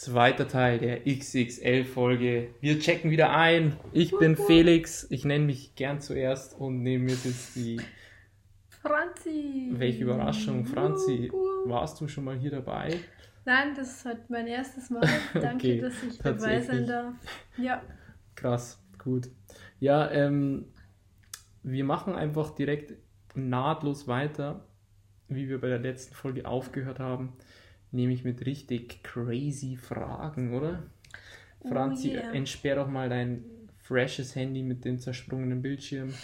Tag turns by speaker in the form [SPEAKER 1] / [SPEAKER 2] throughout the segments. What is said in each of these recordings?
[SPEAKER 1] Zweiter Teil der XXL-Folge. Wir checken wieder ein. Ich bin Felix. Ich nenne mich gern zuerst und neben mir sitzt die.
[SPEAKER 2] Franzi!
[SPEAKER 1] Welche Überraschung, Franzi. Warst du schon mal hier dabei?
[SPEAKER 2] Nein, das ist heute mein erstes Mal. Danke,
[SPEAKER 1] Okay,
[SPEAKER 2] dass ich dabei sein darf. Ja.
[SPEAKER 1] Krass, gut. Ja, ähm, wir machen einfach direkt nahtlos weiter, wie wir bei der letzten Folge aufgehört haben, nämlich mit richtig crazy Fragen, oder?
[SPEAKER 2] Oh
[SPEAKER 1] Franzi,
[SPEAKER 2] yeah.
[SPEAKER 1] entsperr doch mal dein freshes Handy mit dem zersprungenen Bildschirm.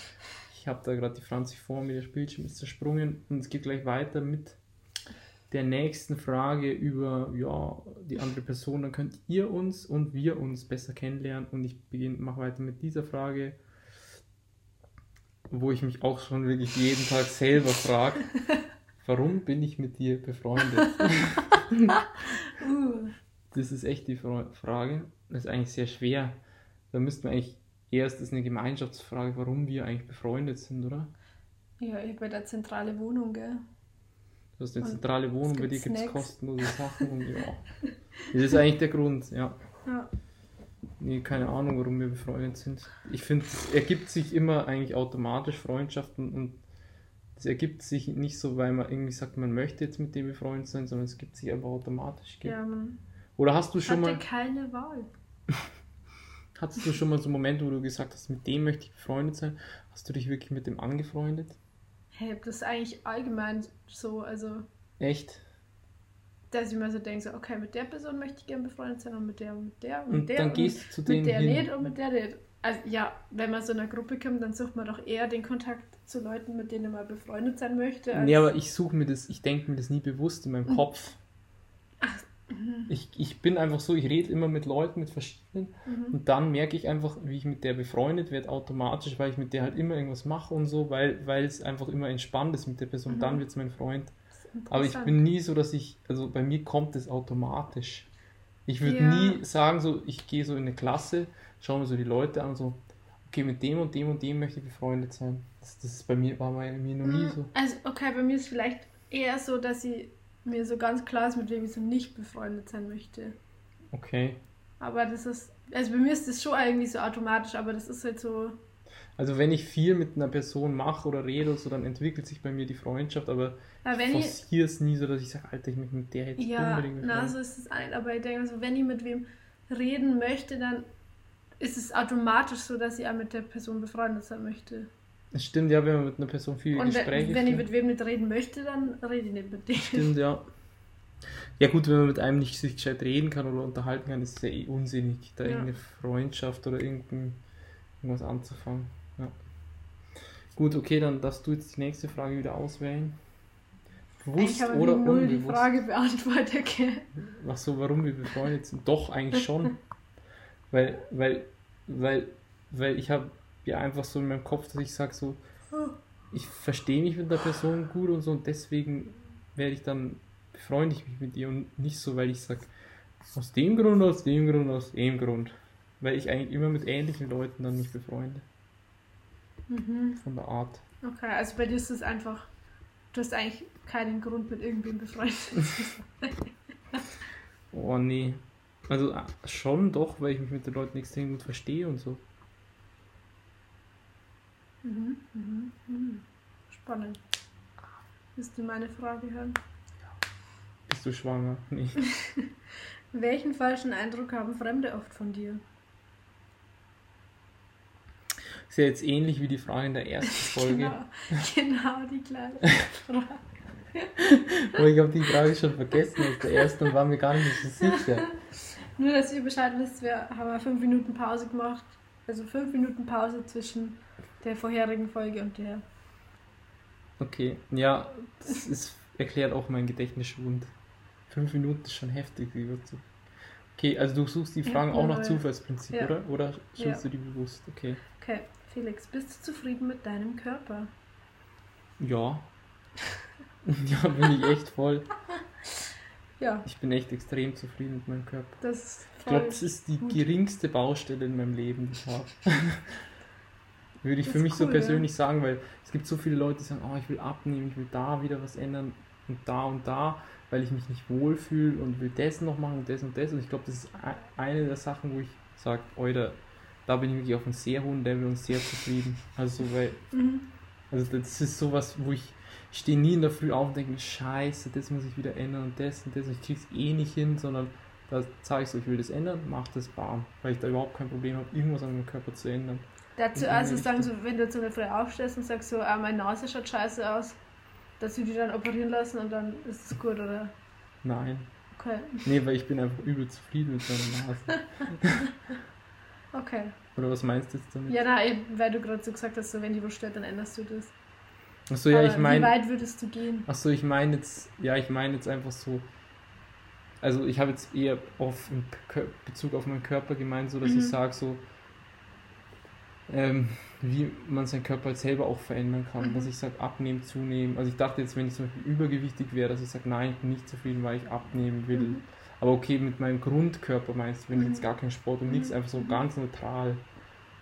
[SPEAKER 1] Ich habe da gerade die Franzi vor mir, der Bildschirm ist zersprungen und es geht gleich weiter mit der nächsten Frage über ja, die andere Person. Dann könnt ihr uns und wir uns besser kennenlernen und ich beginne, mache weiter mit dieser Frage, wo ich mich auch schon wirklich jeden Tag selber frage, warum bin ich mit dir befreundet?
[SPEAKER 2] Uh.
[SPEAKER 1] Das ist echt die Fra- Frage. Das ist eigentlich sehr schwer. Da müssten wir eigentlich erst, das ist eine Gemeinschaftsfrage, warum wir eigentlich befreundet sind, oder?
[SPEAKER 2] Ja, ich bei der zentrale Wohnung, gell?
[SPEAKER 1] Du hast eine
[SPEAKER 2] Und
[SPEAKER 1] zentrale Wohnung, bei dir
[SPEAKER 2] gibt
[SPEAKER 1] es kostenlose Sachen und ja. Das ist eigentlich der Grund, ja.
[SPEAKER 2] Ja.
[SPEAKER 1] Nee, keine Ahnung, warum wir befreundet sind. Ich finde, es ergibt sich immer eigentlich automatisch Freundschaften und es ergibt sich nicht so, weil man irgendwie sagt, man möchte jetzt mit dem befreundet sein, sondern es gibt sich einfach automatisch.
[SPEAKER 2] ja, man
[SPEAKER 1] Oder hast du schon
[SPEAKER 2] hatte
[SPEAKER 1] mal,
[SPEAKER 2] keine Wahl.
[SPEAKER 1] hattest du schon mal so einen Moment, wo du gesagt hast, mit dem möchte ich befreundet sein? Hast du dich wirklich mit dem angefreundet?
[SPEAKER 2] Hey, das ist eigentlich allgemein so, also,
[SPEAKER 1] Echt?
[SPEAKER 2] dass ich mir so denke, so, okay, mit der Person möchte ich gerne befreundet sein und mit der und mit der und
[SPEAKER 1] Und
[SPEAKER 2] mit der
[SPEAKER 1] dann
[SPEAKER 2] und
[SPEAKER 1] gehst du zu denen
[SPEAKER 2] mit der
[SPEAKER 1] hin.
[SPEAKER 2] nicht und mit der nicht. Also ja, wenn man so in einer Gruppe kommt, dann sucht man doch eher den Kontakt zu Leuten, mit denen man befreundet sein möchte. als-
[SPEAKER 1] Nee, aber ich suche mir das, ich denke mir das nie bewusst in meinem Kopf.
[SPEAKER 2] mhm.
[SPEAKER 1] Ich, ich bin einfach so, ich rede immer mit Leuten, mit verschiedenen
[SPEAKER 2] Mhm.
[SPEAKER 1] und dann merke ich einfach, wie ich mit der befreundet werde, automatisch, weil ich mit der halt immer irgendwas mache und so, weil, weil es einfach immer entspannt ist mit der Person.
[SPEAKER 2] Mhm.
[SPEAKER 1] Dann wird es mein Freund. Aber ich bin nie so, dass ich, also bei mir kommt es automatisch. Ich würde
[SPEAKER 2] Ja.
[SPEAKER 1] nie sagen, so, ich gehe so in eine Klasse, schaue mir so die Leute an so, okay, mit dem und dem und dem möchte ich befreundet sein. Das, das ist bei mir, war bei mir noch nie so.
[SPEAKER 2] Also, okay, bei mir ist vielleicht eher so, dass ich mir so ganz klar ist, mit wem ich so nicht befreundet sein möchte.
[SPEAKER 1] Okay.
[SPEAKER 2] Aber das ist, also bei mir ist das schon irgendwie so automatisch, aber das ist halt so,
[SPEAKER 1] Also wenn ich viel mit einer Person mache oder rede oder so, dann entwickelt sich bei mir die Freundschaft, aber
[SPEAKER 2] aber
[SPEAKER 1] ich forciere es nie so, dass ich sage, Alter, ich möchte mit der jetzt
[SPEAKER 2] ja,
[SPEAKER 1] unbedingt
[SPEAKER 2] na,
[SPEAKER 1] befreundet
[SPEAKER 2] so ist es ein, aber ich denke so, wenn ich mit wem reden möchte, dann ist es automatisch so, dass ich auch mit der Person befreundet sein möchte.
[SPEAKER 1] Das stimmt, ja, wenn man mit einer Person viele
[SPEAKER 2] Und
[SPEAKER 1] Gespräche
[SPEAKER 2] wenn, ich mit wem nicht reden möchte, dann rede ich nicht mit dem.
[SPEAKER 1] Stimmt, ja. Ja gut, wenn man mit einem nicht sich gescheit reden kann oder unterhalten kann, ist es ja eh unsinnig, da
[SPEAKER 2] Ja.
[SPEAKER 1] irgendeine Freundschaft oder irgendein, irgendwas anzufangen. Ja. Gut, okay, dann darfst du jetzt die nächste Frage wieder auswählen. Bewusst
[SPEAKER 2] ich habe
[SPEAKER 1] oder
[SPEAKER 2] null die
[SPEAKER 1] unbewusst?
[SPEAKER 2] Frage beantwortet. gell?
[SPEAKER 1] Ach so, warum wir befreundet sind? Doch, eigentlich schon. weil, weil, weil, weil ich habe ja einfach so in meinem Kopf, dass ich sage so, ich verstehe mich mit der Person gut und so und deswegen werde ich dann befreunde ich mich mit ihr und nicht so, weil ich sage, aus dem Grund, aus dem Grund, aus dem Grund. Weil ich eigentlich immer mit ähnlichen Leuten dann mich befreunde.
[SPEAKER 2] Mhm.
[SPEAKER 1] Von der Art.
[SPEAKER 2] Okay, also bei dir ist es einfach, du hast eigentlich keinen Grund mit irgendwem befreundet zu sein.
[SPEAKER 1] Oh nee. Also äh, schon doch, weil ich mich mit den Leuten extrem gut verstehe und so.
[SPEAKER 2] Mhm, mhm, mhm. Spannend. Willst du meine Frage hören?
[SPEAKER 1] Bist du schwanger? Nee.
[SPEAKER 2] Welchen falschen Eindruck haben Fremde oft von dir?
[SPEAKER 1] Ist ja jetzt ähnlich wie die Frage in der ersten Folge.
[SPEAKER 2] Genau, genau die gleiche Frage.
[SPEAKER 1] Aber ich habe die Frage schon vergessen aus der ersten und war mir gar nicht so sicher.
[SPEAKER 2] Nur, dass ihr Bescheid wisst, wir haben ja fünf Minuten Pause gemacht. Also fünf Minuten Pause zwischen der vorherigen Folge und der.
[SPEAKER 1] Okay, ja, das ist, erklärt auch mein Gedächtnisschwund. Fünf Minuten ist schon heftig. wie wird so- Okay, also du suchst die
[SPEAKER 2] Ja,
[SPEAKER 1] Fragen auch nach. Zufallsprinzip,
[SPEAKER 2] Ja.
[SPEAKER 1] oder? Oder suchst
[SPEAKER 2] Ja.
[SPEAKER 1] du die bewusst? Okay.
[SPEAKER 2] Okay, Felix, bist du zufrieden mit deinem Körper?
[SPEAKER 1] Ja. ja, bin ich echt voll.
[SPEAKER 2] Ja,
[SPEAKER 1] Ich bin echt extrem zufrieden mit meinem Körper. Ich glaube, das ist die
[SPEAKER 2] gut.
[SPEAKER 1] geringste Baustelle in meinem Leben, die ich habe. Würde ich
[SPEAKER 2] Das
[SPEAKER 1] für mich so
[SPEAKER 2] cool, ja.
[SPEAKER 1] persönlich sagen, weil es gibt so viele Leute, die sagen, oh, ich will abnehmen, ich will da wieder was ändern und da und da, weil ich mich nicht wohlfühle und will das noch machen und das und das. Und ich glaube, das ist eine der Sachen, wo ich sage, Alter, da bin ich wirklich auf einem sehr hohen Level und sehr zufrieden. Also, so, weil,
[SPEAKER 2] Mhm.
[SPEAKER 1] also das ist sowas, wo ich, ich stehe nie in der Früh auf und denke, scheiße, das muss ich wieder ändern und das und das und ich krieg's eh nicht hin, sondern da sage ich so, ich will das ändern, mach das bam, weil ich da überhaupt kein Problem habe, irgendwas an meinem Körper zu ändern.
[SPEAKER 2] Dazu also sagen so, wenn du jetzt so eine Frau aufstehst und sagst so, ah, meine Nase schaut scheiße aus, dass du die dann operieren lassen und dann ist es gut, oder?
[SPEAKER 1] Nein.
[SPEAKER 2] Okay.
[SPEAKER 1] Nee, weil ich bin einfach übel zufrieden mit meiner Nase.
[SPEAKER 2] Okay.
[SPEAKER 1] Oder was meinst du jetzt damit?
[SPEAKER 2] Ja, nein, weil du gerade so gesagt hast, so wenn die wo stört, dann änderst du das.
[SPEAKER 1] Achso, ja,
[SPEAKER 2] Aber
[SPEAKER 1] ich
[SPEAKER 2] Wie
[SPEAKER 1] meine.
[SPEAKER 2] weit würdest du gehen?
[SPEAKER 1] Achso, ich meine jetzt, ja, ich meine jetzt einfach so. Also ich habe jetzt eher auf Bezug auf meinen Körper gemeint, so dass
[SPEAKER 2] Mhm.
[SPEAKER 1] ich sage so, ähm, wie man seinen Körper halt selber auch verändern kann.
[SPEAKER 2] Mhm.
[SPEAKER 1] Dass ich sage, abnehmen, zunehmen. Also ich dachte jetzt, wenn ich zum Beispiel übergewichtig wäre, dass ich sage, nein, ich bin nicht zufrieden, weil ich abnehmen will.
[SPEAKER 2] Mhm.
[SPEAKER 1] Aber okay, mit meinem Grundkörper meinst du, wenn ich
[SPEAKER 2] Mhm.
[SPEAKER 1] jetzt gar keinen Sport und nichts,
[SPEAKER 2] Mhm.
[SPEAKER 1] einfach so ganz neutral,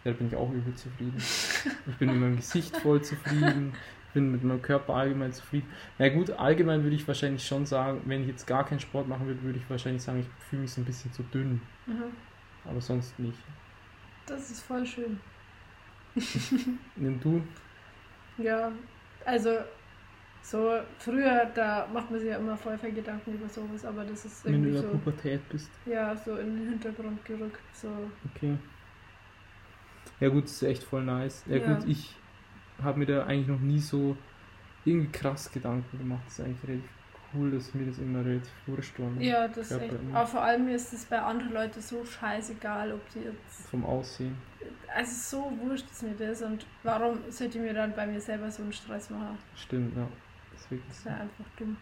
[SPEAKER 1] ja, da bin ich auch übel zufrieden. Ich bin mit meinem Gesicht voll zufrieden, bin mit meinem Körper allgemein zufrieden. Na gut, allgemein würde ich wahrscheinlich schon sagen, wenn ich jetzt gar keinen Sport machen würde, würde ich wahrscheinlich sagen, ich fühle mich so ein bisschen zu dünn,
[SPEAKER 2] Mhm.
[SPEAKER 1] aber sonst nicht.
[SPEAKER 2] Das ist voll schön.
[SPEAKER 1] Nimm du?
[SPEAKER 2] Ja, also so früher, da macht man sich ja immer voll viel Gedanken über sowas, aber das ist
[SPEAKER 1] Wenn du in
[SPEAKER 2] irgendwie
[SPEAKER 1] der
[SPEAKER 2] so,
[SPEAKER 1] Pubertät bist.
[SPEAKER 2] ja, so in den Hintergrund gerückt. So.
[SPEAKER 1] Okay. Ja gut, das ist echt voll nice. Ja,
[SPEAKER 2] Ja.
[SPEAKER 1] gut, ich habe mir da eigentlich noch nie so irgendwie krass Gedanken gemacht. Das ist eigentlich relativ cool, dass mir das immer relativ wurscht war. ne?
[SPEAKER 2] Ja, das ist echt.
[SPEAKER 1] immer.
[SPEAKER 2] Aber vor allem ist es bei anderen Leuten so scheißegal, ob die jetzt.
[SPEAKER 1] Vom Aussehen.
[SPEAKER 2] Also so wurscht ist mir das und warum sollte ich mir dann bei mir selber so einen Stress machen?
[SPEAKER 1] Stimmt, ja. Das ist wirklich
[SPEAKER 2] Das ist ja einfach dumm.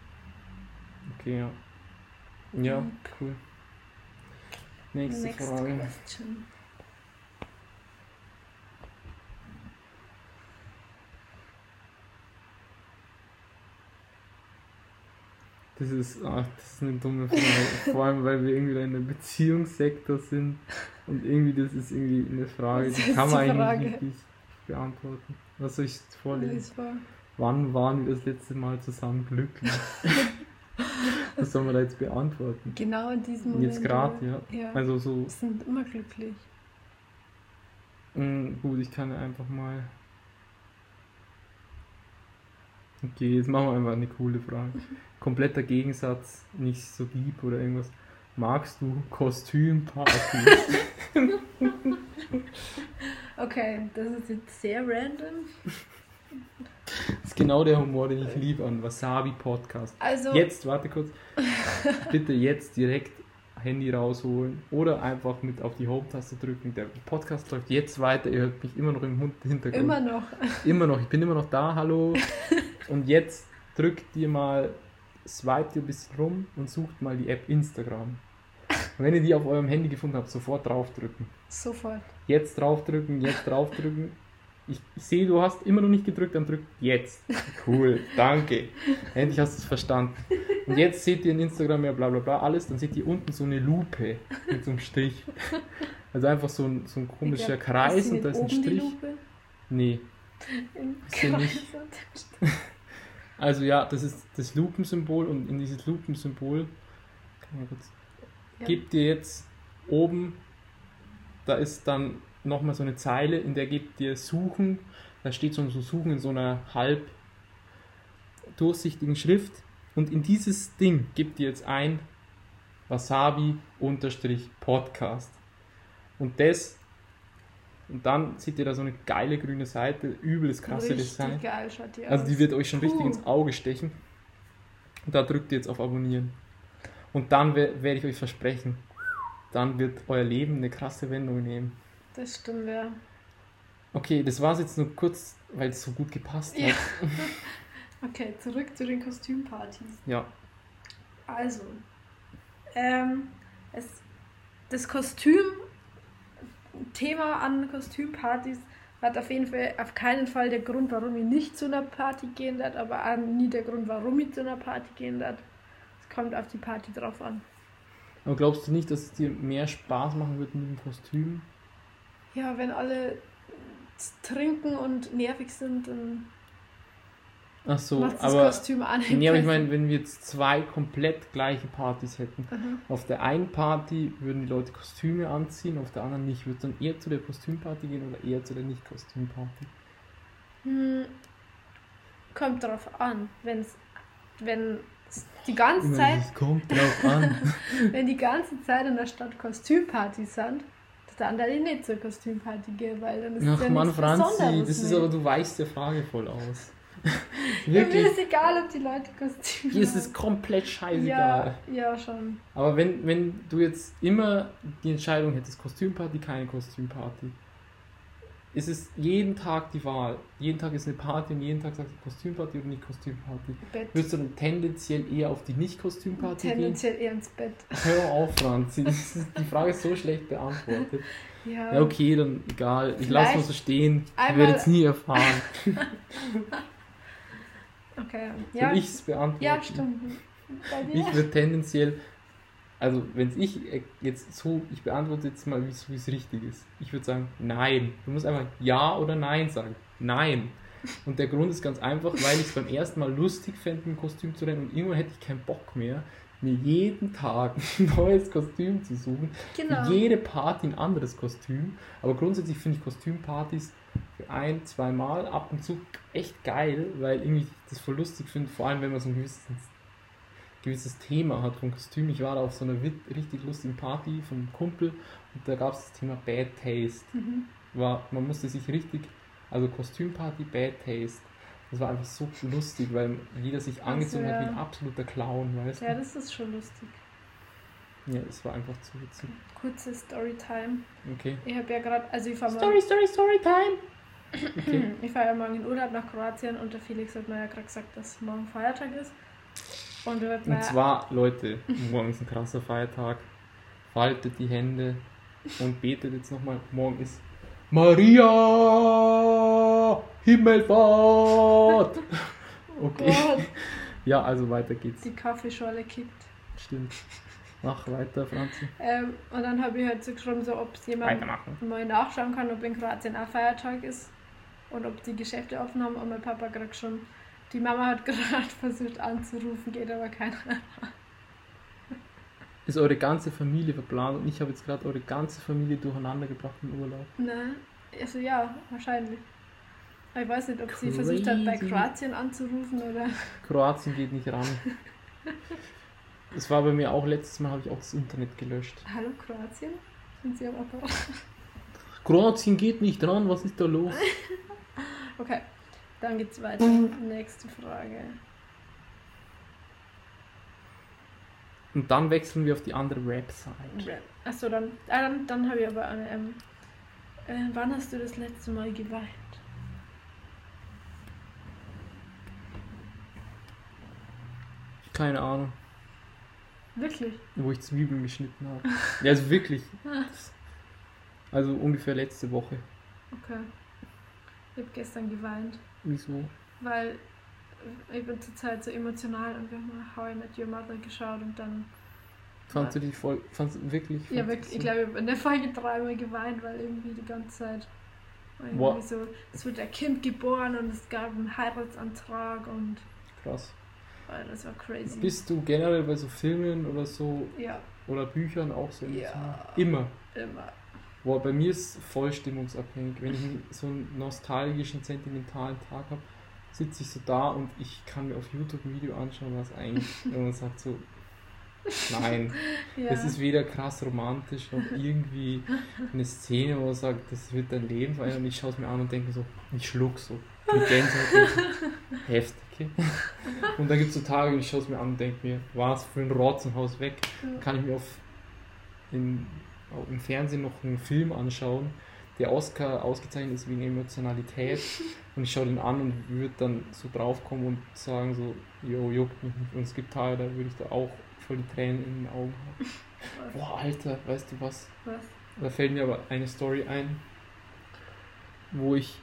[SPEAKER 1] Okay, ja. Ja, cool. Nächste
[SPEAKER 2] Next
[SPEAKER 1] Frage.
[SPEAKER 2] question.
[SPEAKER 1] Das ist, ach, das ist eine dumme Frage. Vor allem, weil wir irgendwie da in einem Beziehungssektor sind. Und irgendwie, das ist irgendwie eine Frage, die kann man
[SPEAKER 2] die
[SPEAKER 1] eigentlich nicht richtig beantworten. Was soll ich vorlesen?
[SPEAKER 2] Vor.
[SPEAKER 1] Wann waren wir das letzte Mal zusammen glücklich? Was soll man da jetzt beantworten?
[SPEAKER 2] Genau in diesem Moment.
[SPEAKER 1] Jetzt gerade, ja.
[SPEAKER 2] Ja.
[SPEAKER 1] Also so,
[SPEAKER 2] Wir sind immer glücklich.
[SPEAKER 1] mh, gut, ich kann ja einfach mal. Okay, jetzt machen wir einfach eine coole Frage. Kompletter Gegensatz, nicht so lieb oder irgendwas. Magst du Kostümpartys?
[SPEAKER 2] Okay, das ist jetzt sehr random.
[SPEAKER 1] Das ist genau der Humor, den ich liebe an Wasabi Podcast.
[SPEAKER 2] Also,
[SPEAKER 1] Jetzt, warte kurz. Bitte jetzt direkt Handy rausholen oder einfach mit auf die Home-Taste drücken. Der Podcast läuft jetzt weiter. Ihr hört mich immer noch im Hintergrund.
[SPEAKER 2] immer noch.
[SPEAKER 1] Immer noch. Ich bin immer noch da. Hallo. Und jetzt drückt ihr mal, swipet ihr ein bisschen rum und sucht mal die App Instagram. Und wenn ihr die auf eurem Handy gefunden habt, sofort draufdrücken.
[SPEAKER 2] Sofort.
[SPEAKER 1] Jetzt draufdrücken, jetzt draufdrücken. Ich, ich sehe, du hast immer noch nicht gedrückt, dann drück jetzt. Cool, danke. Endlich hast du es verstanden. Und jetzt seht ihr in Instagram ja bla bla bla alles, dann seht ihr unten so eine Lupe mit so einem Strich. Also einfach so ein, so ein komischer
[SPEAKER 2] glaub,
[SPEAKER 1] Kreis und da ist ein Strich.
[SPEAKER 2] Lupe?
[SPEAKER 1] Nee.
[SPEAKER 2] Im
[SPEAKER 1] Ist sie nicht. Also ja, das ist das Lupensymbol und in dieses Lupensymbol
[SPEAKER 2] Ja.
[SPEAKER 1] gebt ihr jetzt oben, da ist dann nochmal so eine Zeile, in der gebt ihr Suchen, da steht so, so Suchen in so einer halb durchsichtigen Schrift und in dieses Ding gebt ihr jetzt ein Wasabi-Podcast und das und dann seht ihr da so eine geile grüne Seite, übles krasse
[SPEAKER 2] Richtig
[SPEAKER 1] Design.
[SPEAKER 2] geil schaut die
[SPEAKER 1] Also die wird euch schon richtig
[SPEAKER 2] Puh.
[SPEAKER 1] ins Auge stechen. Und da drückt ihr jetzt auf Abonnieren. Und dann wer- werde ich euch versprechen, dann wird euer Leben eine krasse Wendung nehmen.
[SPEAKER 2] Das stimmt, ja.
[SPEAKER 1] Okay, das war es jetzt nur kurz, weil es so gut gepasst
[SPEAKER 2] Ja.
[SPEAKER 1] hat.
[SPEAKER 2] Okay, zurück zu den Kostümpartys.
[SPEAKER 1] Ja.
[SPEAKER 2] Also, ähm, es, das Kostüm, Thema an Kostümpartys hat auf jeden Fall auf keinen Fall der Grund, warum ich nicht zu einer Party gehen werde, aber auch nie der Grund, warum ich zu einer Party gehen werde. Es kommt auf die Party drauf an.
[SPEAKER 1] Aber glaubst du nicht, dass es dir mehr Spaß machen wird mit dem Kostüm?
[SPEAKER 2] Ja, wenn alle trinken und nervig sind, dann
[SPEAKER 1] Ach so,
[SPEAKER 2] macht das
[SPEAKER 1] aber.
[SPEAKER 2] Kostüm an.
[SPEAKER 1] Nee, aber ich meine, wenn wir jetzt zwei komplett gleiche Partys hätten.
[SPEAKER 2] Mhm.
[SPEAKER 1] Auf der einen Party würden die Leute Kostüme anziehen, auf der anderen nicht. Würdest du dann eher zu der Kostümparty gehen oder eher zu der Nicht-Kostümparty?
[SPEAKER 2] Hm, kommt drauf an. Wenn's, wenn es die ganze
[SPEAKER 1] Immer
[SPEAKER 2] Zeit,
[SPEAKER 1] kommt drauf an.
[SPEAKER 2] wenn die ganze Zeit in der Stadt Kostümpartys sind, dann da ich nicht zur Kostümparty gehe, weil dann ist es
[SPEAKER 1] Ach
[SPEAKER 2] ja
[SPEAKER 1] Mann, Franzi, das ist aber, du weichst der Frage voll aus.
[SPEAKER 2] Ja, mir
[SPEAKER 1] Wirklich,
[SPEAKER 2] ist egal, ob die Leute Kostüme
[SPEAKER 1] dir ist es komplett scheißegal.
[SPEAKER 2] Ja, ja, schon.
[SPEAKER 1] Aber wenn, wenn du jetzt immer die Entscheidung hättest, Kostümparty, keine Kostümparty, ist es jeden Tag die Wahl. Jeden Tag ist eine Party und jeden Tag sagst du Kostümparty oder nicht Kostümparty.
[SPEAKER 2] Bett.
[SPEAKER 1] Würdest du dann tendenziell eher auf die Nicht-Kostümparty gehen?
[SPEAKER 2] Tendenziell eher ins Bett.
[SPEAKER 1] Hör auf, Franzi. Ist, die Frage ist so schlecht beantwortet.
[SPEAKER 2] Ja.
[SPEAKER 1] Ja, okay, dann egal. Ich lasse mal so stehen. Ich werde es nie erfahren.
[SPEAKER 2] Okay.
[SPEAKER 1] Soll
[SPEAKER 2] Ja,
[SPEAKER 1] ich es beantworten?
[SPEAKER 2] ja stimmt.
[SPEAKER 1] Ich würde tendenziell, also wenn es ich äh, jetzt so, ich beantworte jetzt mal, wie es richtig ist. Ich würde sagen, nein. Du musst einfach Ja oder Nein sagen. Nein. Und der Grund ist ganz einfach, weil ich es beim ersten Mal lustig fände, im Kostüm zu rennen und irgendwann hätte ich keinen Bock mehr, mir jeden Tag ein neues Kostüm zu suchen.
[SPEAKER 2] Genau.
[SPEAKER 1] Für jede Party ein anderes Kostüm. Aber grundsätzlich finde ich Kostümpartys ein, zwei Mal ab und zu echt geil, weil irgendwie das voll lustig finde, vor allem wenn man so ein gewisses, gewisses Thema hat vom Kostüm. Ich war da auf so einer richtig lustigen Party einem Kumpel und da gab es das Thema Bad Taste.
[SPEAKER 2] Mhm.
[SPEAKER 1] War, man musste sich richtig, also Kostümparty Bad Taste. Das war einfach so lustig, weil jeder sich angezogen hat wie
[SPEAKER 2] ja.
[SPEAKER 1] ein absoluter Clown, weißt
[SPEAKER 2] Ja,
[SPEAKER 1] du?
[SPEAKER 2] das ist schon lustig.
[SPEAKER 1] Ja, es war einfach zu witzig.
[SPEAKER 2] Kurze Storytime.
[SPEAKER 1] Okay.
[SPEAKER 2] Ich habe ja gerade, also ich fahre
[SPEAKER 1] Story, Story, Story Time! Okay.
[SPEAKER 2] Ich fahre ja morgen in Urlaub nach Kroatien und der Felix hat mir ja gerade gesagt, dass morgen Feiertag ist. Und wir
[SPEAKER 1] Und zwar, Leute, morgen ist ein krasser Feiertag. Faltet die Hände und betet jetzt nochmal. Morgen ist Maria Himmelfahrt. Okay.
[SPEAKER 2] Gott,
[SPEAKER 1] Ja, also weiter geht's.
[SPEAKER 2] die Kaffeeschorle kippt.
[SPEAKER 1] Stimmt. Mach weiter, Franzi.
[SPEAKER 2] Ähm, und dann habe ich halt so geschrieben, so, ob es jemand mal nachschauen kann, ob in Kroatien auch Feiertag ist und ob die Geschäfte offen haben. Und mein Papa gerade schon, die Mama hat gerade versucht anzurufen, geht aber keiner.
[SPEAKER 1] Ist eure ganze Familie verplant und ich habe jetzt gerade eure ganze Familie durcheinander gebracht im Urlaub.
[SPEAKER 2] Nein, also ja, wahrscheinlich. Ich weiß nicht, ob sie versucht hat, bei
[SPEAKER 1] Crazy.
[SPEAKER 2] Kroatien anzurufen oder.
[SPEAKER 1] Kroatien geht nicht ran. Das war bei mir auch letztes Mal, habe ich auch das Internet gelöscht.
[SPEAKER 2] Hallo Kroatien? Sind sie am Apparat?
[SPEAKER 1] Kroatien geht nicht ran, was ist da los?
[SPEAKER 2] Okay, dann geht's weiter. Nächste Frage.
[SPEAKER 1] Und dann wechseln wir auf die andere Website.
[SPEAKER 2] Achso, dann, ah, dann, dann habe ich aber eine. Ähm, äh, wann hast du das letzte Mal geweint?
[SPEAKER 1] Keine Ahnung,
[SPEAKER 2] Wirklich?
[SPEAKER 1] wo ich Zwiebeln geschnitten habe. Ja, also wirklich. Also ungefähr letzte Woche.
[SPEAKER 2] Okay. Ich habe gestern geweint,
[SPEAKER 1] Wieso?
[SPEAKER 2] weil ich bin zurzeit so emotional und wir haben mal How I Met Your Mother geschaut und dann.
[SPEAKER 1] Fandst du die voll. Fandst du wirklich?
[SPEAKER 2] Ja,
[SPEAKER 1] fandst du
[SPEAKER 2] wirklich,
[SPEAKER 1] so-
[SPEAKER 2] ich glaube, ich habe in der Folge dreimal geweint, weil irgendwie die ganze Zeit. Irgendwie
[SPEAKER 1] Boah.
[SPEAKER 2] so, es wird ein Kind geboren und es gab einen Heiratsantrag und
[SPEAKER 1] Krass.
[SPEAKER 2] oh, das war crazy.
[SPEAKER 1] Bist du generell bei so Filmen oder so
[SPEAKER 2] ja,
[SPEAKER 1] oder Büchern auch so
[SPEAKER 2] Ja.
[SPEAKER 1] emotional? Immer.
[SPEAKER 2] immer.
[SPEAKER 1] Boah, bei mir ist es voll stimmungsabhängig. Wenn ich so einen nostalgischen, sentimentalen Tag habe, sitze ich so da und ich kann mir auf YouTube ein Video anschauen, was eigentlich, wenn man sagt so, nein,
[SPEAKER 2] Ja.
[SPEAKER 1] das ist weder krass romantisch noch irgendwie eine Szene, wo man sagt, das wird dein Leben verändern. Und ich schaue es mir an und denke so, ich schluck so. Mit Gänsehaut. so, Heftig. okay? Und dann gibt es so Tage, ich schaue es mir an und denke mir, was für ein Rotzenhaus weg kann ich mir auf au- im Fernsehen noch einen Film anschauen, der Oscar ausgezeichnet ist wegen Emotionalität und ich schaue den an und würde dann so draufkommen und sagen so, jo, juckt mich nicht. Und es gibt Tage, da würde ich da auch voll die Tränen in den Augen haben. Boah, Alter, weißt du was?
[SPEAKER 2] Was?
[SPEAKER 1] Da fällt mir aber eine Story ein, wo ich...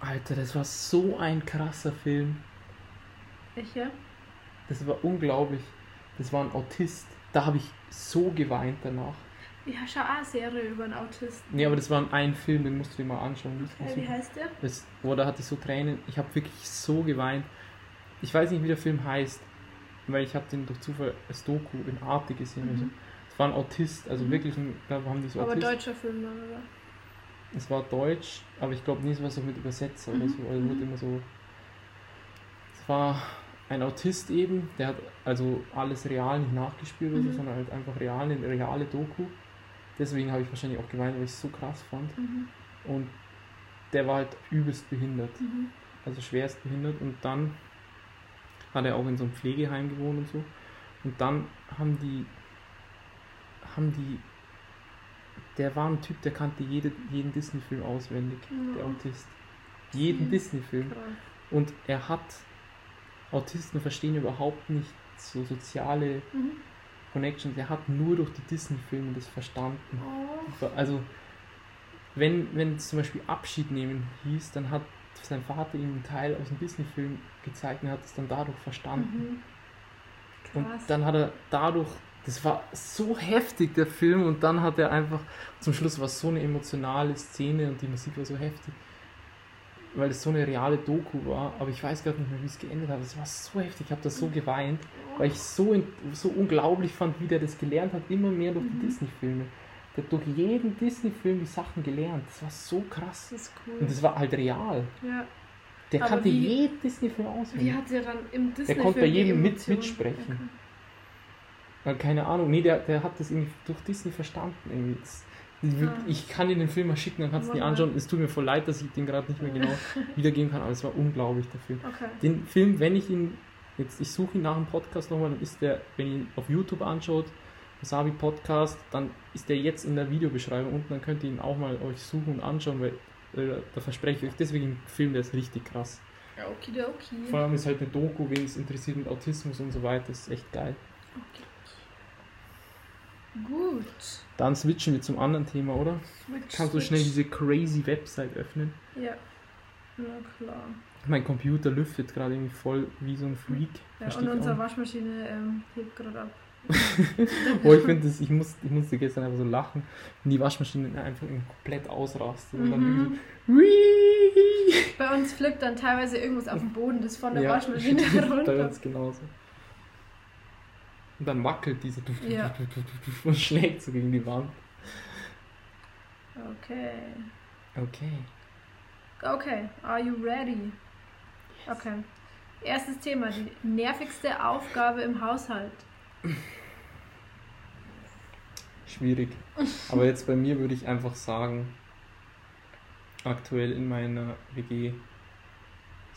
[SPEAKER 1] Alter, das war so ein krasser Film.
[SPEAKER 2] Ich ja?
[SPEAKER 1] Das war unglaublich. Das war ein Autist. Da habe ich so geweint danach.
[SPEAKER 2] Ich schau auch eine Serie über einen Autisten.
[SPEAKER 1] Nee, aber das war ein Film, den musst du dir mal anschauen.
[SPEAKER 2] Okay, wie heißt der?
[SPEAKER 1] Das, boah, da hatte ich so Tränen. Ich habe wirklich so geweint. Ich weiß nicht, wie der Film heißt, weil ich habe den durch Zufall als Doku in Arte gesehen.
[SPEAKER 2] Mhm.
[SPEAKER 1] Also, es war ein Autist, also
[SPEAKER 2] Mhm.
[SPEAKER 1] wirklich, ein, da haben die so
[SPEAKER 2] Aber
[SPEAKER 1] Autisten.
[SPEAKER 2] deutscher Film dann, oder?
[SPEAKER 1] Es war Deutsch, aber ich glaube nicht, es war so mit Übersetzer oder
[SPEAKER 2] Mhm.
[SPEAKER 1] so. Also
[SPEAKER 2] Mhm.
[SPEAKER 1] wurde immer so. Es war ein Autist eben, der hat also alles real nicht nachgespielt so,
[SPEAKER 2] Mhm.
[SPEAKER 1] sondern halt einfach real, eine reale Doku. Deswegen habe ich wahrscheinlich auch geweint, weil ich es so krass fand.
[SPEAKER 2] Mhm.
[SPEAKER 1] Und der war halt übelst behindert,
[SPEAKER 2] Mhm.
[SPEAKER 1] also schwerst behindert. Und dann hat er auch in so einem Pflegeheim gewohnt und so. Und dann haben die, haben die, der war ein Typ, der kannte jede, jeden Disney-Film auswendig, der. Autist. Jeden
[SPEAKER 2] Mhm.
[SPEAKER 1] Disney-Film. Und er hat, Autisten verstehen überhaupt nicht so soziale
[SPEAKER 2] Mhm.
[SPEAKER 1] Connections. Er hat nur durch die Disney-Filme das verstanden.
[SPEAKER 2] Oh.
[SPEAKER 1] Also, wenn, wenn es zum Beispiel Abschied nehmen hieß, dann hat sein Vater ihm einen Teil aus dem Disney-Film gezeigt und er hat es dann dadurch verstanden.
[SPEAKER 2] Mhm.
[SPEAKER 1] Und dann hat er dadurch, das war so heftig, der Film, und dann hat er einfach, zum Schluss war es so eine emotionale Szene und die Musik war so heftig, weil es so eine reale Doku war, aber ich weiß gerade nicht mehr, wie es geendet hat. Es war so heftig, ich habe das so geweint, weil ich so, so unglaublich fand, wie der das gelernt hat, immer mehr durch die
[SPEAKER 2] Mhm.
[SPEAKER 1] Disney-Filme. Der hat durch jeden Disney-Film die Sachen gelernt. Das war so krass.
[SPEAKER 2] Das ist cool.
[SPEAKER 1] Und das war halt real.
[SPEAKER 2] ja.
[SPEAKER 1] Der
[SPEAKER 2] Aber
[SPEAKER 1] kannte
[SPEAKER 2] wie-
[SPEAKER 1] jeden Disney-Film
[SPEAKER 2] Wie
[SPEAKER 1] auswendig.
[SPEAKER 2] hat er dann im Disney
[SPEAKER 1] konnte bei jedem mit- mitsprechen. Äh, Keine Ahnung, nee, der, der hat das irgendwie durch Disney verstanden. Irgendwie. Das, ich, kann dir den Film mal schicken, dann kannst du ihn anschauen. Es tut mir voll leid, dass ich den gerade nicht mehr genau wiedergeben kann, aber es war unglaublich, der Film.
[SPEAKER 2] Okay.
[SPEAKER 1] Den Film, wenn ich ihn, jetzt, ich suche ihn nach dem Podcast nochmal, dann ist der, wenn ihr ihn auf YouTube anschaut, Wasabi Podcast, dann ist der jetzt in der Videobeschreibung unten, dann könnt ihr ihn auch mal euch suchen und anschauen, weil äh, da verspreche ich euch, deswegen ein Film, der ist richtig krass.
[SPEAKER 2] Ja, okidoki.
[SPEAKER 1] Vor allem ist halt eine Doku, wen es interessiert mit Autismus und so weiter, das ist echt geil.
[SPEAKER 2] Okay. Gut.
[SPEAKER 1] Dann switchen wir zum anderen Thema, oder?
[SPEAKER 2] Switch,
[SPEAKER 1] Kannst du
[SPEAKER 2] switch.
[SPEAKER 1] schnell diese crazy Website öffnen?
[SPEAKER 2] Ja. Na klar.
[SPEAKER 1] Mein Computer lüftet gerade irgendwie voll wie so ein Freak.
[SPEAKER 2] Ja, und unsere. Waschmaschine ähm, hebt gerade ab.
[SPEAKER 1] Oh, ich finde das, ich, muss, ich musste gestern einfach so lachen, wenn die Waschmaschine einfach komplett ausrastet und dann
[SPEAKER 2] Mhm. Bei uns flippt dann teilweise irgendwas auf dem Boden, das von der
[SPEAKER 1] Ja,
[SPEAKER 2] Waschmaschine
[SPEAKER 1] bei
[SPEAKER 2] runter.
[SPEAKER 1] uns genauso. Und dann wackelt diese duf, duf,
[SPEAKER 2] Ja.
[SPEAKER 1] und schlägt so gegen die Wand.
[SPEAKER 2] Okay.
[SPEAKER 1] Okay.
[SPEAKER 2] Okay, are you ready? Okay. Erstes Thema, die nervigste Aufgabe im Haushalt.
[SPEAKER 1] Schwierig. Aber jetzt bei mir würde ich einfach sagen, aktuell in meiner WG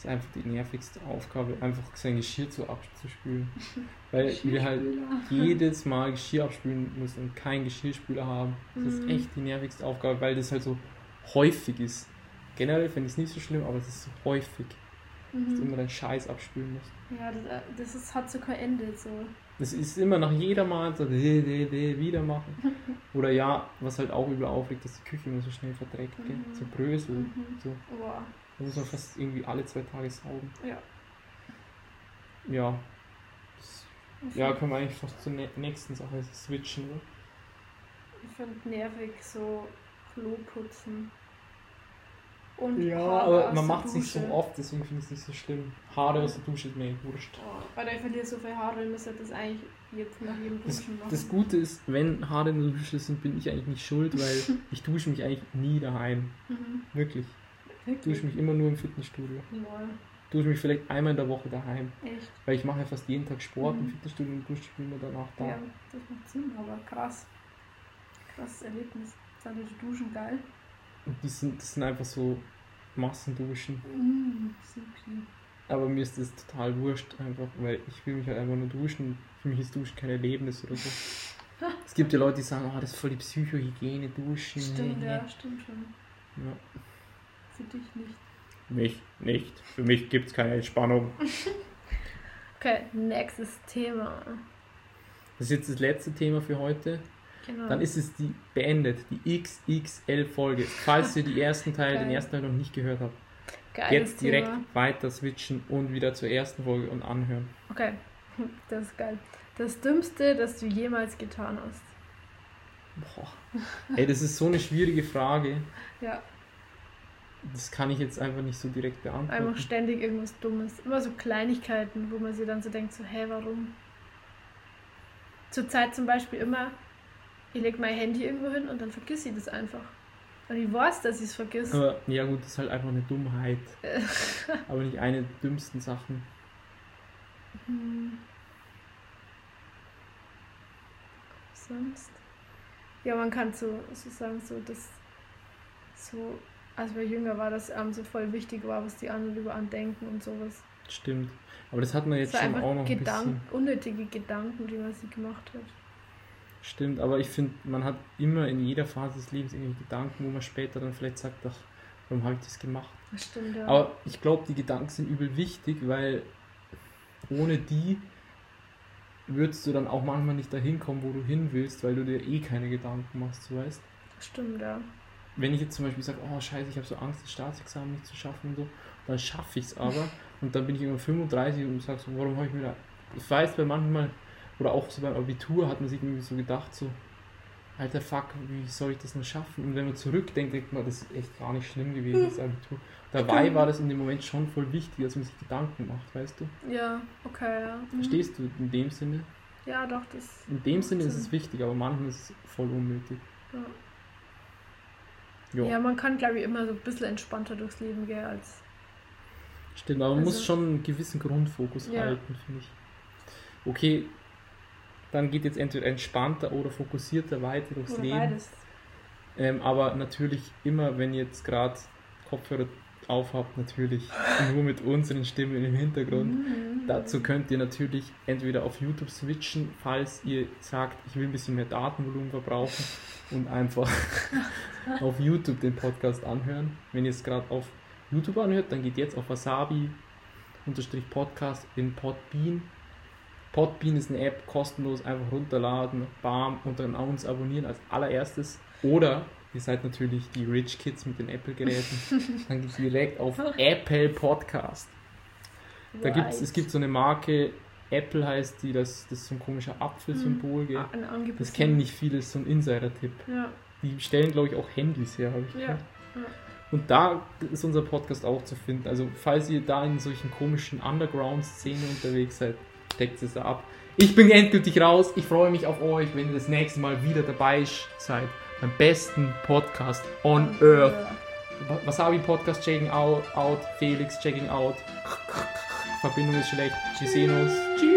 [SPEAKER 1] ist einfach die nervigste Aufgabe, einfach sein Geschirr zu abzuspülen. Weil wir halt jedes Mal Geschirr abspülen müssen und keinen Geschirrspüler haben. Das ist
[SPEAKER 2] Mhm.
[SPEAKER 1] echt die nervigste Aufgabe, weil das halt so häufig ist. Generell finde ich es nicht so schlimm, aber es ist so häufig, dass du
[SPEAKER 2] Mhm.
[SPEAKER 1] immer deinen Scheiß abspülen musst.
[SPEAKER 2] Ja, das, das ist, hat so kein Ende. So.
[SPEAKER 1] Das ist immer nach jeder Mal so, de, de, de, wieder machen. Oder ja, was halt auch übel aufregt, dass die Küche immer so schnell verdreckt?
[SPEAKER 2] Mhm.
[SPEAKER 1] so Brösel.
[SPEAKER 2] Mhm.
[SPEAKER 1] So.
[SPEAKER 2] Boah.
[SPEAKER 1] Da muss man fast irgendwie alle zwei Tage saugen.
[SPEAKER 2] Ja.
[SPEAKER 1] Ja. Das, ja, können wir eigentlich fast zur nä- nächsten Sache switchen, oder?
[SPEAKER 2] Ich finde nervig so Klo putzen. Und
[SPEAKER 1] Ja,
[SPEAKER 2] Haare
[SPEAKER 1] aber man macht es nicht so oft, deswegen finde ich es nicht so schlimm. Haare aus der Dusche ist mir wurscht.
[SPEAKER 2] Oh, weil ich verliere so viel Haare, müsste das eigentlich jetzt nach jedem Duschen machen.
[SPEAKER 1] das Gute ist, wenn Haare in der Dusche sind, bin ich eigentlich nicht schuld, weil ich dusche mich eigentlich nie daheim.
[SPEAKER 2] Mhm.
[SPEAKER 1] Wirklich. Ich
[SPEAKER 2] Wirklich?
[SPEAKER 1] dusche mich immer nur im Fitnessstudio.
[SPEAKER 2] Lol.
[SPEAKER 1] Dusche mich vielleicht einmal in der Woche daheim.
[SPEAKER 2] Echt?
[SPEAKER 1] Weil ich mache ja fast jeden Tag Sport im
[SPEAKER 2] Mhm.
[SPEAKER 1] Fitnessstudio und dusche mich immer danach da.
[SPEAKER 2] Ja, das macht Sinn, aber krass. Krasses Erlebnis. Sind die Duschen geil?
[SPEAKER 1] Und die sind, das sind einfach so Massenduschen.
[SPEAKER 2] Mhm, supi.
[SPEAKER 1] Aber mir ist das total wurscht, einfach, weil ich will mich halt einfach nur duschen. Für mich ist Duschen kein Erlebnis oder so. es gibt ja Leute, die sagen, oh, das ist voll die Psychohygiene, Duschen.
[SPEAKER 2] Stimmt,
[SPEAKER 1] nee,
[SPEAKER 2] ja, stimmt schon.
[SPEAKER 1] nee. Ja.
[SPEAKER 2] Für dich nicht.
[SPEAKER 1] Mich nicht. Für mich gibt es keine Entspannung.
[SPEAKER 2] Okay, nächstes Thema.
[SPEAKER 1] Das ist jetzt das letzte Thema für heute.
[SPEAKER 2] Genau.
[SPEAKER 1] Dann ist es die beendet, die XXL-Folge. Falls ihr die ersten Teil, den ersten Teil noch nicht gehört habt,
[SPEAKER 2] Geiles
[SPEAKER 1] jetzt direkt
[SPEAKER 2] Thema.
[SPEAKER 1] weiter switchen und wieder zur ersten Folge und anhören.
[SPEAKER 2] Okay, das ist geil. Das Dümmste, das du jemals getan hast.
[SPEAKER 1] Boah. Ey, das ist so eine schwierige Frage.
[SPEAKER 2] Ja,
[SPEAKER 1] Das kann ich jetzt einfach nicht so direkt
[SPEAKER 2] einfach
[SPEAKER 1] beantworten.
[SPEAKER 2] ständig irgendwas Dummes. Immer so Kleinigkeiten, wo man sich dann so denkt, so, hä, warum? Zurzeit zum Beispiel immer, ich lege mein Handy irgendwo hin und dann vergiss ich das einfach. Und ich weiß, dass ich es vergiss.
[SPEAKER 1] Aber ja gut, das ist halt einfach eine Dummheit. Aber nicht eine der dümmsten Sachen.
[SPEAKER 2] Hm. Sonst? Ja, man kann so, so sagen, so, dass so, als wir jünger war, dass einem so voll wichtig war, was die anderen über einen denken und sowas.
[SPEAKER 1] Stimmt. Aber das hat man jetzt schon auch noch ein
[SPEAKER 2] Gedank
[SPEAKER 1] bisschen.
[SPEAKER 2] unnötige Gedanken, die man sich gemacht hat.
[SPEAKER 1] Stimmt, aber ich finde, man hat immer in jeder Phase des Lebens irgendwelche Gedanken, wo man später dann vielleicht sagt, ach, warum habe ich das gemacht?
[SPEAKER 2] Das stimmt, ja.
[SPEAKER 1] Aber ich glaube, die Gedanken sind übel wichtig, weil ohne die würdest du dann auch manchmal nicht dahin kommen, wo du hin willst, weil du dir eh keine Gedanken machst, du weißt.
[SPEAKER 2] das stimmt, ja.
[SPEAKER 1] Wenn ich jetzt zum Beispiel sage, oh scheiße, ich habe so Angst, das Staatsexamen nicht zu schaffen und so, dann schaffe ich es aber und dann bin ich irgendwann 35 und sag so, warum habe ich mir da... Ich weiß, bei manchmal, oder auch so beim Abitur hat man sich irgendwie so gedacht, so, alter Fuck, wie soll ich das nur schaffen? Und wenn man zurückdenkt, denkt man, das ist echt gar nicht schlimm gewesen, das Abitur. Dabei war das in dem Moment schon voll wichtig, dass man sich Gedanken macht, weißt du?
[SPEAKER 2] Ja, okay, ja. Mhm.
[SPEAKER 1] Verstehst du in dem Sinne?
[SPEAKER 2] Ja, doch, das.
[SPEAKER 1] In dem Sinne ist es wichtig, aber manchmal ist es voll unnötig.
[SPEAKER 2] Ja.
[SPEAKER 1] Jo.
[SPEAKER 2] Ja, man kann, glaube ich, immer so ein bisschen entspannter durchs Leben gehen als.
[SPEAKER 1] Stimmt, aber man muss
[SPEAKER 2] Also-
[SPEAKER 1] schon einen gewissen Grundfokus
[SPEAKER 2] Ja.
[SPEAKER 1] halten, finde ich. Okay, dann geht jetzt entweder entspannter oder fokussierter weiter durchs
[SPEAKER 2] Oder
[SPEAKER 1] Leben.
[SPEAKER 2] beides.
[SPEAKER 1] Ähm, aber natürlich immer, wenn jetzt gerade Kopfhörer aufhabt, natürlich nur mit unseren Stimmen im Hintergrund.
[SPEAKER 2] Mhm.
[SPEAKER 1] Dazu könnt ihr natürlich entweder auf YouTube switchen, falls ihr sagt, ich will ein bisschen mehr Datenvolumen verbrauchen und einfach auf YouTube den Podcast anhören. Wenn ihr es gerade auf YouTube anhört, dann geht jetzt auf Wasabi unterstrich Podcast in Podbean. Podbean ist eine App, kostenlos, einfach runterladen, bam, und dann uns abonnieren als allererstes. Oder ihr seid natürlich die Rich Kids mit den Apple-Geräten, dann geht direkt auf Apple Podcast. Da gibt's, es gibt so eine Marke, Apple heißt die, das, das ist so ein komischer Apfelsymbol?
[SPEAKER 2] Ah, ein.
[SPEAKER 1] Das kennen nicht viele, das ist so ein Insider-Tipp.
[SPEAKER 2] Ja,
[SPEAKER 1] Die stellen, glaube ich, auch Handys her, habe ich
[SPEAKER 2] ja.
[SPEAKER 1] gehört.
[SPEAKER 2] ja.
[SPEAKER 1] Und da ist unser Podcast auch zu finden. Also, falls ihr da in solchen komischen Underground-Szenen unterwegs seid, steckt es da ab. Ich bin endgültig raus. Ich freue mich auf euch, wenn ihr das nächste Mal wieder dabei seid. Beim besten Podcast on Earth. Wasabi Podcast checking out, out. Felix checking out. Verbindung ist schlecht. Wir sehen uns. Tschüss.